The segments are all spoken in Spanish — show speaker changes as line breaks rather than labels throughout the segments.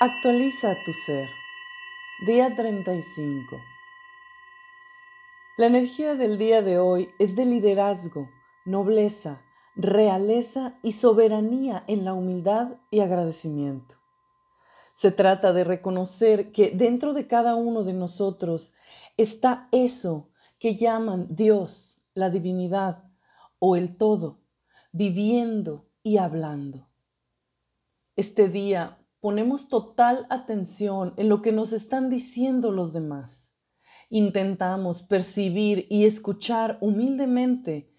Actualiza tu ser. Día 35. La energía del día de hoy es de liderazgo, nobleza, realeza y soberanía en la humildad y agradecimiento. Se trata de reconocer que dentro de cada uno de nosotros está eso que llaman Dios, la divinidad o el todo, viviendo y hablando. Este día ponemos total atención en lo que nos están diciendo los demás. Intentamos percibir y escuchar humildemente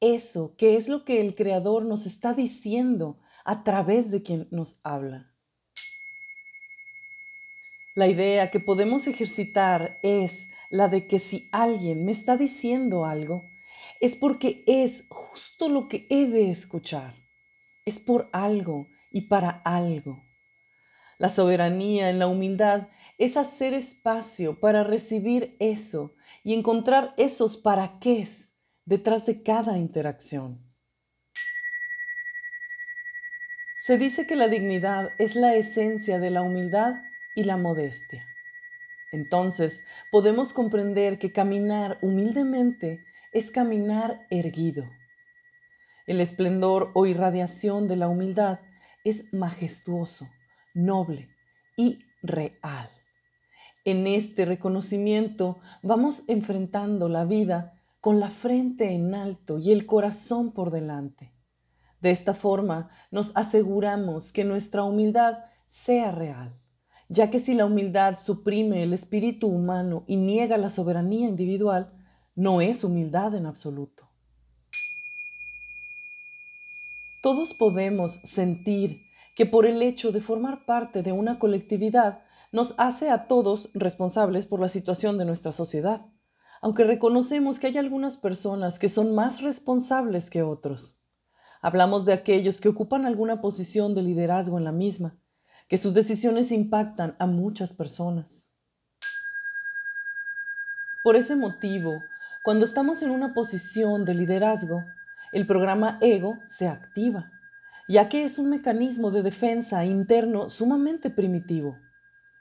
eso que es lo que el Creador nos está diciendo a través de quien nos habla. La idea que podemos ejercitar es la de que si alguien me está diciendo algo, es porque es justo lo que he de escuchar. Es por algo y para algo. La soberanía en la humildad es hacer espacio para recibir eso y encontrar esos para qué detrás de cada interacción. Se dice que la dignidad es la esencia de la humildad y la modestia. Entonces podemos comprender que caminar humildemente es caminar erguido. El esplendor o irradiación de la humildad es majestuoso noble y real. En este reconocimiento vamos enfrentando la vida con la frente en alto y el corazón por delante. De esta forma nos aseguramos que nuestra humildad sea real, ya que si la humildad suprime el espíritu humano y niega la soberanía individual, no es humildad en absoluto. Todos podemos sentir que por el hecho de formar parte de una colectividad nos hace a todos responsables por la situación de nuestra sociedad, aunque reconocemos que hay algunas personas que son más responsables que otros. Hablamos de aquellos que ocupan alguna posición de liderazgo en la misma, que sus decisiones impactan a muchas personas. Por ese motivo, cuando estamos en una posición de liderazgo, el programa ego se activa ya que es un mecanismo de defensa interno sumamente primitivo.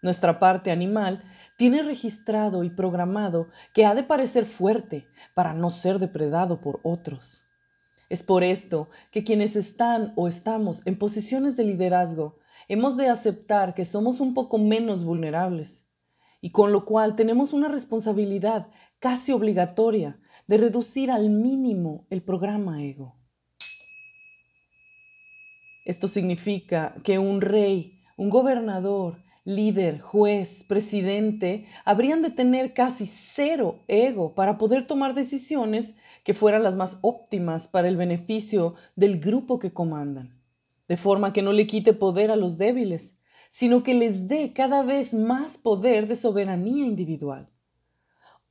Nuestra parte animal tiene registrado y programado que ha de parecer fuerte para no ser depredado por otros. Es por esto que quienes están o estamos en posiciones de liderazgo hemos de aceptar que somos un poco menos vulnerables y con lo cual tenemos una responsabilidad casi obligatoria de reducir al mínimo el programa ego. Esto significa que un rey, un gobernador, líder, juez, presidente, habrían de tener casi cero ego para poder tomar decisiones que fueran las más óptimas para el beneficio del grupo que comandan, de forma que no le quite poder a los débiles, sino que les dé cada vez más poder de soberanía individual.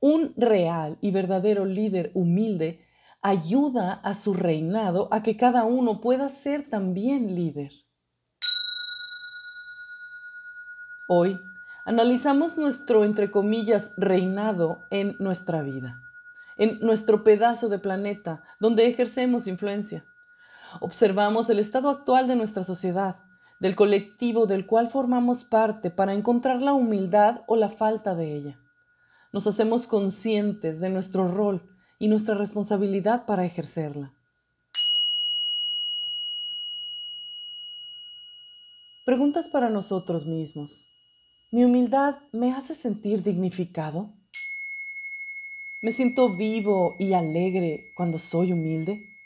Un real y verdadero líder humilde ayuda a su reinado a que cada uno pueda ser también líder. Hoy analizamos nuestro, entre comillas, reinado en nuestra vida, en nuestro pedazo de planeta donde ejercemos influencia. Observamos el estado actual de nuestra sociedad, del colectivo del cual formamos parte para encontrar la humildad o la falta de ella. Nos hacemos conscientes de nuestro rol y nuestra responsabilidad para ejercerla. Preguntas para nosotros mismos. ¿Mi humildad me hace sentir dignificado? ¿Me siento vivo y alegre cuando soy humilde?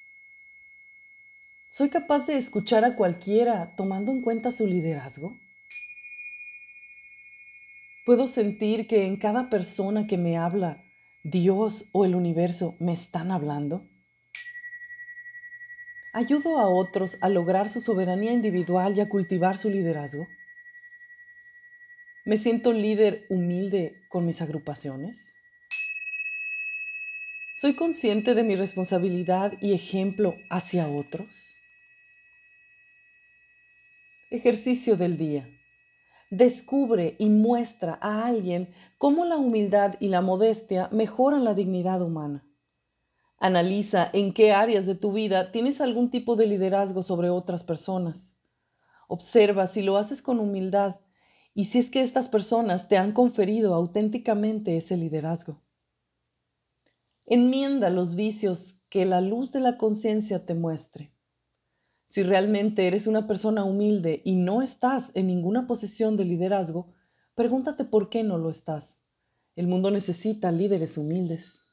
¿Soy capaz de escuchar a cualquiera tomando en cuenta su liderazgo? ¿Puedo sentir que en cada persona que me habla Dios o el universo me están hablando? ¿Ayudo a otros a lograr su soberanía individual y a cultivar su liderazgo? ¿Me siento líder humilde con mis agrupaciones? ¿Soy consciente de mi responsabilidad y ejemplo hacia otros? Ejercicio del día descubre y muestra a alguien cómo la humildad y la modestia mejoran la dignidad humana. Analiza en qué áreas de tu vida tienes algún tipo de liderazgo sobre otras personas. Observa si lo haces con humildad y si es que estas personas te han conferido auténticamente ese liderazgo. Enmienda los vicios que la luz de la conciencia te muestre. Si realmente eres una persona humilde y no estás en ninguna posición de liderazgo, pregúntate por qué no lo estás. El mundo necesita líderes humildes.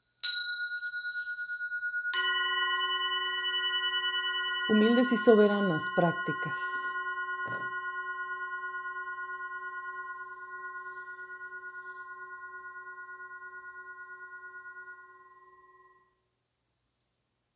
Humildes y soberanas prácticas.